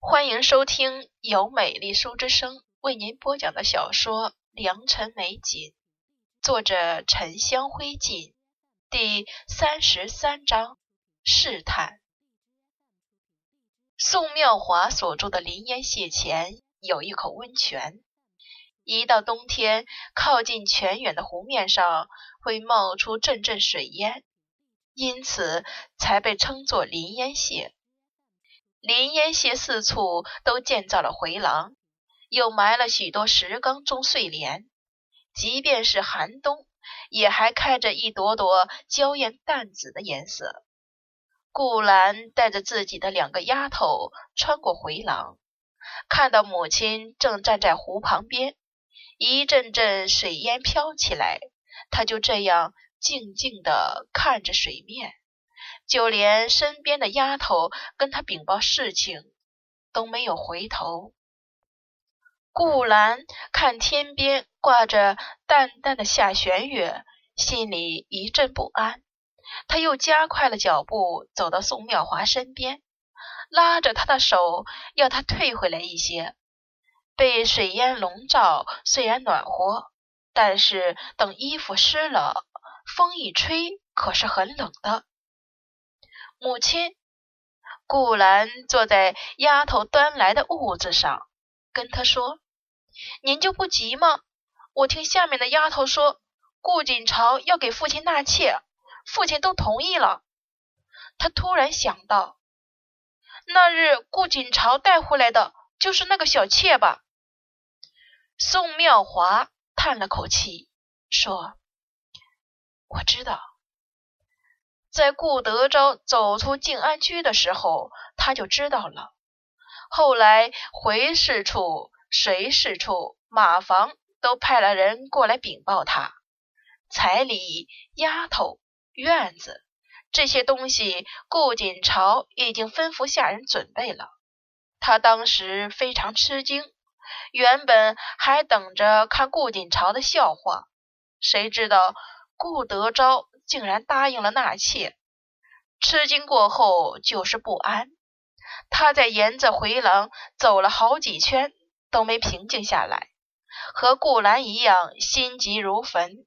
欢迎收听由美丽书之声为您播讲的小说《良辰美景》，作者沉香灰烬，第三十三章试探。宋妙华所住的林烟榭前有一口温泉，一到冬天，靠近泉眼的湖面上会冒出阵阵水烟，因此才被称作林烟榭。林烟榭四处都建造了回廊，又埋了许多石缸种睡莲。即便是寒冬，也还开着一朵朵娇艳淡紫的颜色。顾兰带着自己的两个丫头穿过回廊，看到母亲正站在湖旁边，一阵阵水烟飘起来，她就这样静静地看着水面。就连身边的丫头跟他禀报事情都没有回头。顾兰看天边挂着淡淡的下弦月，心里一阵不安。他又加快了脚步，走到宋妙华身边，拉着他的手，要他退回来一些。被水烟笼罩，虽然暖和，但是等衣服湿了，风一吹，可是很冷的。母亲，顾兰坐在丫头端来的物子上，跟她说：“您就不急吗？我听下面的丫头说，顾锦朝要给父亲纳妾，父亲都同意了。”他突然想到，那日顾锦朝带回来的就是那个小妾吧？宋妙华叹了口气，说：“我知道。”在顾德昭走出静安居的时候，他就知道了。后来回事处、随事处、马房都派了人过来禀报他，彩礼、丫头、院子这些东西，顾锦朝已经吩咐下人准备了。他当时非常吃惊，原本还等着看顾锦朝的笑话，谁知道顾德昭。竟然答应了纳妾，吃惊过后就是不安。他在沿着回廊走了好几圈，都没平静下来，和顾兰一样心急如焚。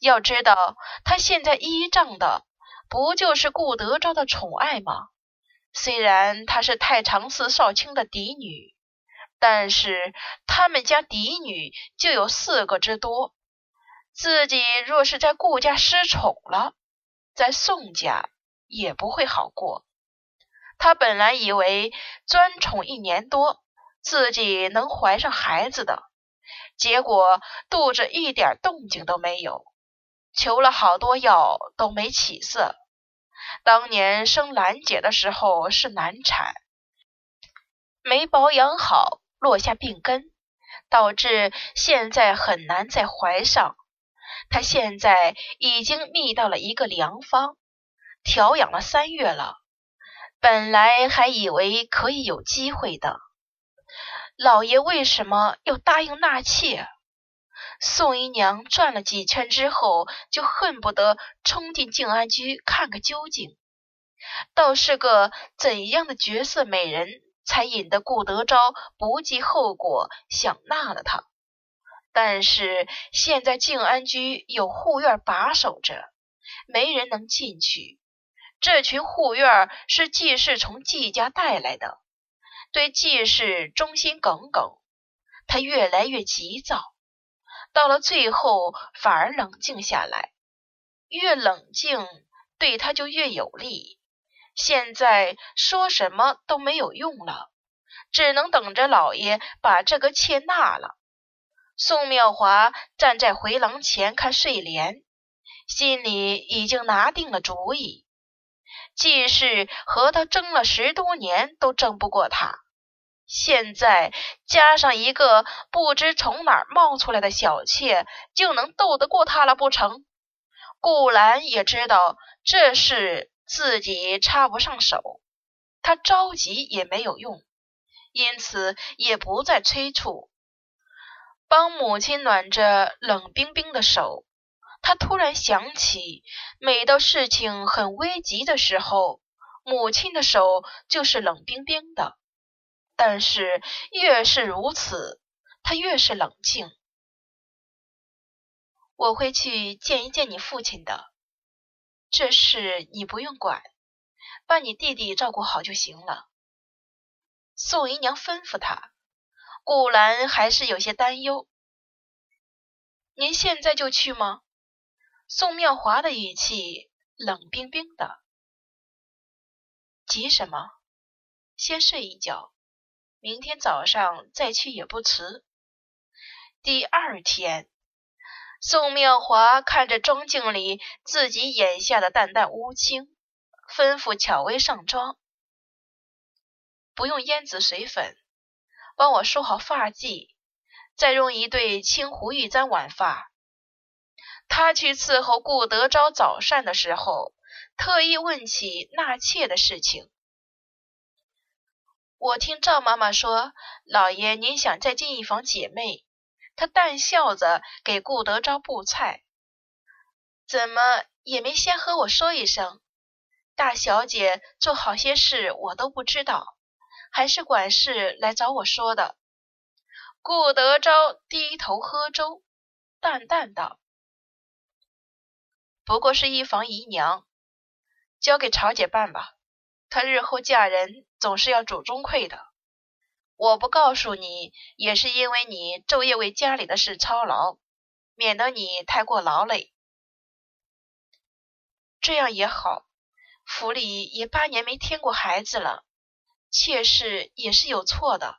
要知道，他现在依仗的不就是顾德昭的宠爱吗？虽然她是太常寺少卿的嫡女，但是他们家嫡女就有四个之多。自己若是在顾家失宠了，在宋家也不会好过。他本来以为专宠一年多，自己能怀上孩子的，结果肚子一点动静都没有，求了好多药都没起色。当年生兰姐的时候是难产，没保养好，落下病根，导致现在很难再怀上。他现在已经觅到了一个良方，调养了三月了，本来还以为可以有机会的。老爷为什么要答应纳妾？宋姨娘转了几圈之后，就恨不得冲进静安居看个究竟。倒是个怎样的绝色美人，才引得顾德昭不计后果想纳了她？但是现在静安居有护院把守着，没人能进去。这群护院是季氏从季家带来的，对季氏忠心耿耿。他越来越急躁，到了最后反而冷静下来。越冷静，对他就越有利。现在说什么都没有用了，只能等着老爷把这个妾纳了。宋妙华站在回廊前看睡莲，心里已经拿定了主意。季氏和他争了十多年都争不过他，现在加上一个不知从哪儿冒出来的小妾，就能斗得过他了不成？顾兰也知道这事自己插不上手，他着急也没有用，因此也不再催促。帮母亲暖着冷冰冰的手，他突然想起，每到事情很危急的时候，母亲的手就是冷冰冰的。但是越是如此，他越是冷静。我会去见一见你父亲的，这事你不用管，把你弟弟照顾好就行了。宋姨娘吩咐他。顾兰还是有些担忧。您现在就去吗？宋妙华的语气冷冰冰的。急什么？先睡一觉，明天早上再去也不迟。第二天，宋妙华看着妆镜里自己眼下的淡淡乌青，吩咐巧薇上妆，不用胭脂水粉。帮我梳好发髻，再用一对青湖玉簪挽发。他去伺候顾德昭早膳的时候，特意问起纳妾的事情。我听赵妈妈说，老爷您想再进一房姐妹，他淡笑着给顾德昭布菜，怎么也没先和我说一声？大小姐做好些事，我都不知道。还是管事来找我说的。顾德昭低头喝粥，淡淡道：“不过是一房姨娘，交给曹姐办吧。她日后嫁人，总是要主中馈的。我不告诉你，也是因为你昼夜为家里的事操劳，免得你太过劳累。这样也好，府里也八年没添过孩子了。”妾室也是有错的。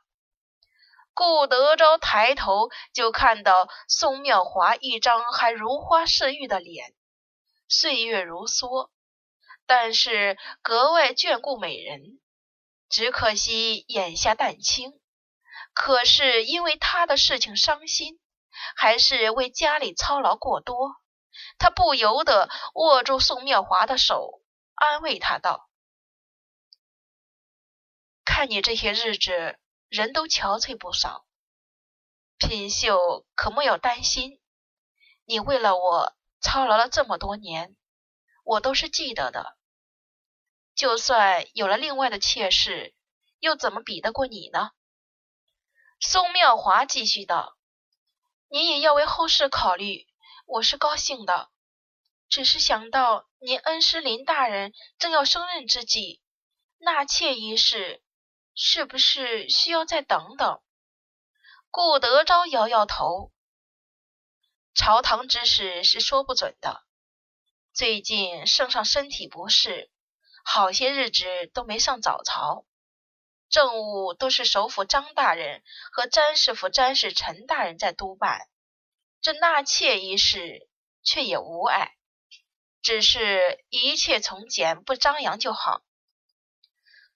顾德昭抬头就看到宋妙华一张还如花似玉的脸，岁月如梭，但是格外眷顾美人。只可惜眼下淡青，可是因为他的事情伤心，还是为家里操劳过多，他不由得握住宋妙华的手，安慰他道。看你这些日子，人都憔悴不少。品秀可莫要担心，你为了我操劳了这么多年，我都是记得的。就算有了另外的妾室，又怎么比得过你呢？宋妙华继续道：“您也要为后事考虑，我是高兴的。只是想到您恩师林大人正要升任之际，纳妾一事。”是不是需要再等等？顾德昭摇摇头。朝堂之事是说不准的。最近圣上身体不适，好些日子都没上早朝，政务都是首辅张大人和詹师傅詹氏陈大人在督办。这纳妾一事却也无碍，只是一切从简，不张扬就好。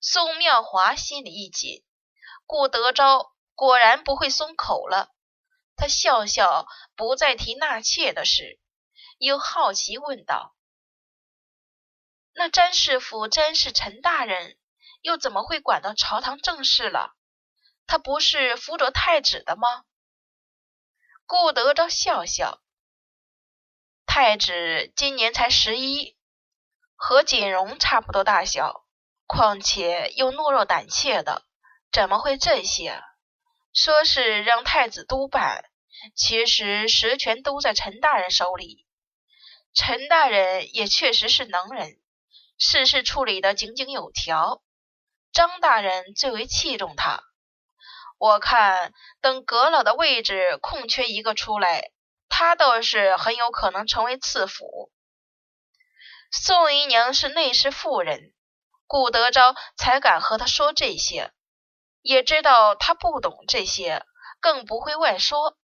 宋妙华心里一紧，顾德昭果然不会松口了。他笑笑，不再提纳妾的事，又好奇问道：“那詹师傅、詹氏陈大人又怎么会管到朝堂政事了？他不是辅佐太子的吗？”顾德昭笑笑：“太子今年才十一，和锦荣差不多大小。”况且又懦弱胆怯的，怎么会这些？说是让太子督办，其实实权都在陈大人手里。陈大人也确实是能人，事事处理得井井有条。张大人最为器重他。我看等阁老的位置空缺一个出来，他倒是很有可能成为次辅。宋姨娘是内侍妇人。顾德昭才敢和他说这些，也知道他不懂这些，更不会外说。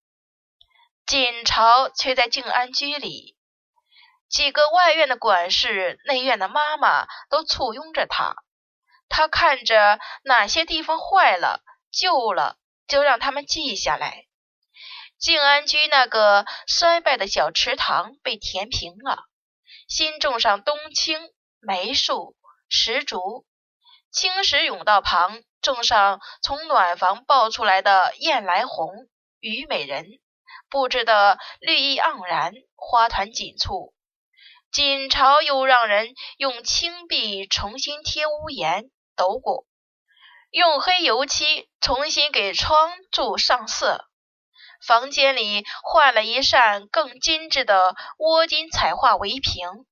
锦朝却在静安居里，几个外院的管事、内院的妈妈都簇拥着他。他看着哪些地方坏了、旧了，就让他们记下来。静安居那个衰败的小池塘被填平了，新种上冬青、梅树。石竹，青石甬道旁种上从暖房抱出来的燕来红、虞美人，布置的绿意盎然，花团锦簇。锦朝又让人用青壁重新贴屋檐、斗拱，用黑油漆重新给窗柱上色。房间里换了一扇更精致的窝金彩画围屏。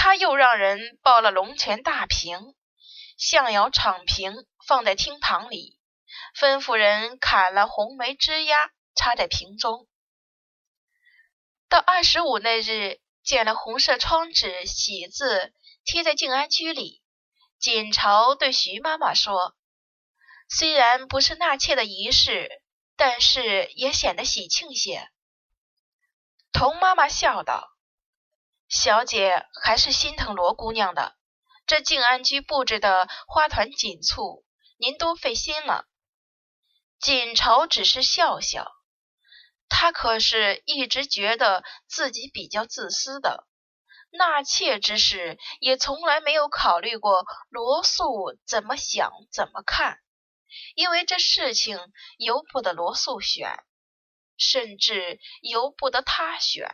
他又让人抱了龙泉大瓶、象窑敞瓶放在厅堂里，吩咐人砍了红梅枝丫插在瓶中。到二十五那日，剪了红色窗纸喜字贴在静安居里。锦朝对徐妈妈说：“虽然不是纳妾的仪式。”但是也显得喜庆些。童妈妈笑道：“小姐还是心疼罗姑娘的。这静安居布置的花团锦簇，您多费心了。”锦朝只是笑笑，他可是一直觉得自己比较自私的。纳妾之事，也从来没有考虑过罗素怎么想、怎么看。因为这事情由不得罗素选，甚至由不得他选。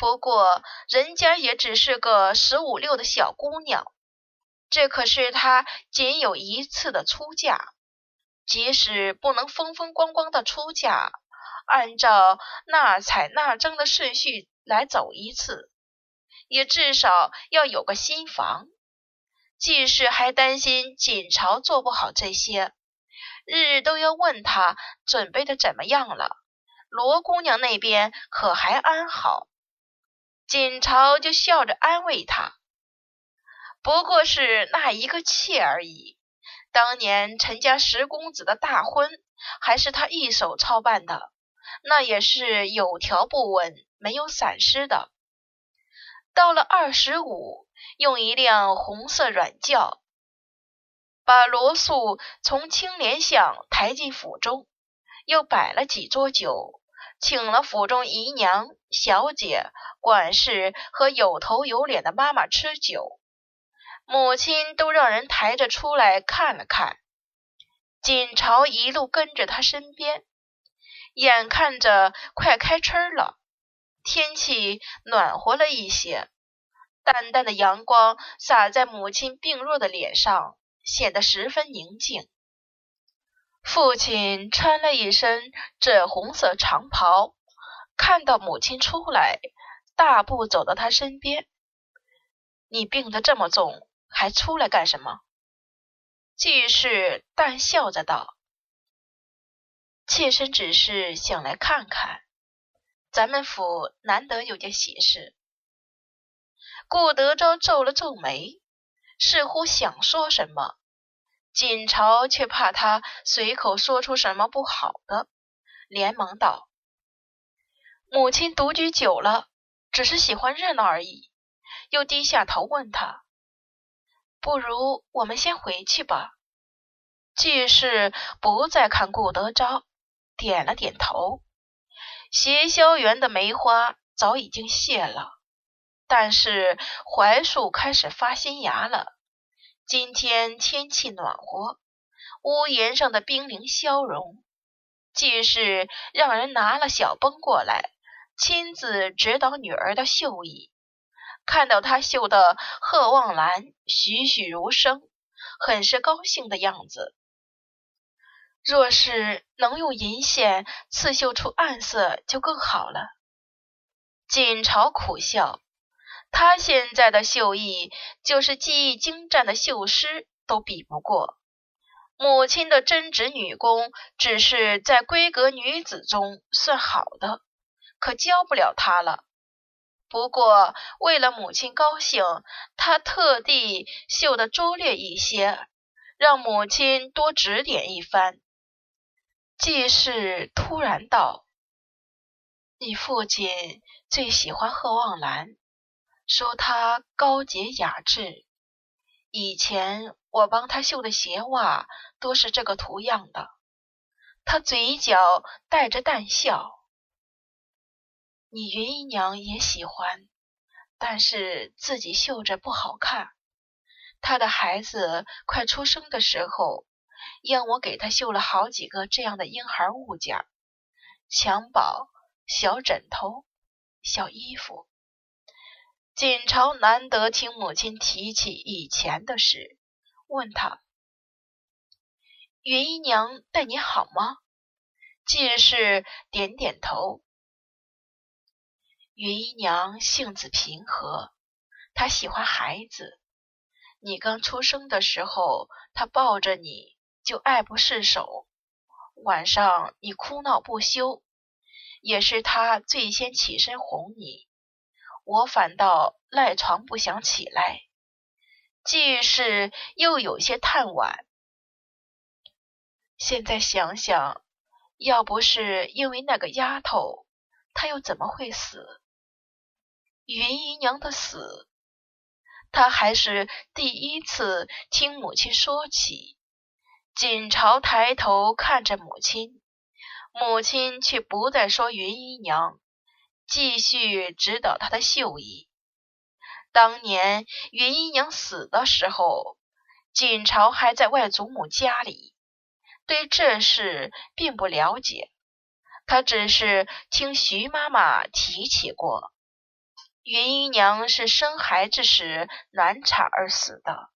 不过人家也只是个十五六的小姑娘，这可是她仅有一次的出嫁。即使不能风风光光的出嫁，按照纳采纳征的顺序来走一次，也至少要有个新房。季氏还担心锦朝做不好这些，日日都要问他准备的怎么样了。罗姑娘那边可还安好？锦朝就笑着安慰他：“不过是那一个妾而已。当年陈家十公子的大婚，还是他一手操办的，那也是有条不紊、没有闪失的。到了二十五。”用一辆红色软轿，把罗素从青莲巷抬进府中，又摆了几桌酒，请了府中姨娘、小姐、管事和有头有脸的妈妈吃酒。母亲都让人抬着出来看了看。锦朝一路跟着他身边，眼看着快开春了，天气暖和了一些。淡淡的阳光洒在母亲病弱的脸上，显得十分宁静。父亲穿了一身赭红色长袍，看到母亲出来，大步走到他身边。“你病得这么重，还出来干什么？”季氏淡笑着道：“妾身只是想来看看，咱们府难得有件喜事。”顾德昭皱了皱眉，似乎想说什么，锦朝却怕他随口说出什么不好的，连忙道：“母亲独居久了，只是喜欢热闹而已。”又低下头问他：“不如我们先回去吧？”季氏不再看顾德昭，点了点头。斜萧园的梅花早已经谢了。但是槐树开始发新芽了。今天天气暖和，屋檐上的冰凌消融。季氏让人拿了小绷过来，亲自指导女儿的绣艺。看到她绣的鹤望兰栩栩如生，很是高兴的样子。若是能用银线刺绣出暗色，就更好了。锦朝苦笑。他现在的绣艺，就是技艺精湛的绣师都比不过。母亲的针织女工，只是在闺阁女子中算好的，可教不了他了。不过为了母亲高兴，他特地绣的拙劣一些，让母亲多指点一番。季氏突然道：“你父亲最喜欢鹤望兰。”说他高洁雅致，以前我帮他绣的鞋袜都是这个图样的。他嘴角带着淡笑。你云姨娘也喜欢，但是自己绣着不好看。他的孩子快出生的时候，让我给他绣了好几个这样的婴孩物件：襁褓、小枕头、小衣服。锦朝难得听母亲提起以前的事，问他：“云姨娘待你好吗？季氏点点头。云姨娘性子平和，她喜欢孩子。你刚出生的时候，她抱着你就爱不释手。晚上你哭闹不休，也是她最先起身哄你。我反倒赖床不想起来。既是又有些叹惋。现在想想，要不是因为那个丫头，她又怎么会死？云姨娘的死，他还是第一次听母亲说起。锦朝抬头看着母亲，母亲却不再说云姨娘，继续指导他的绣艺。当年云姨娘死的时候，锦朝还在外祖母家里，对这事并不了解，他只是听徐妈妈提起过。云姨娘是生孩子时难产而死的，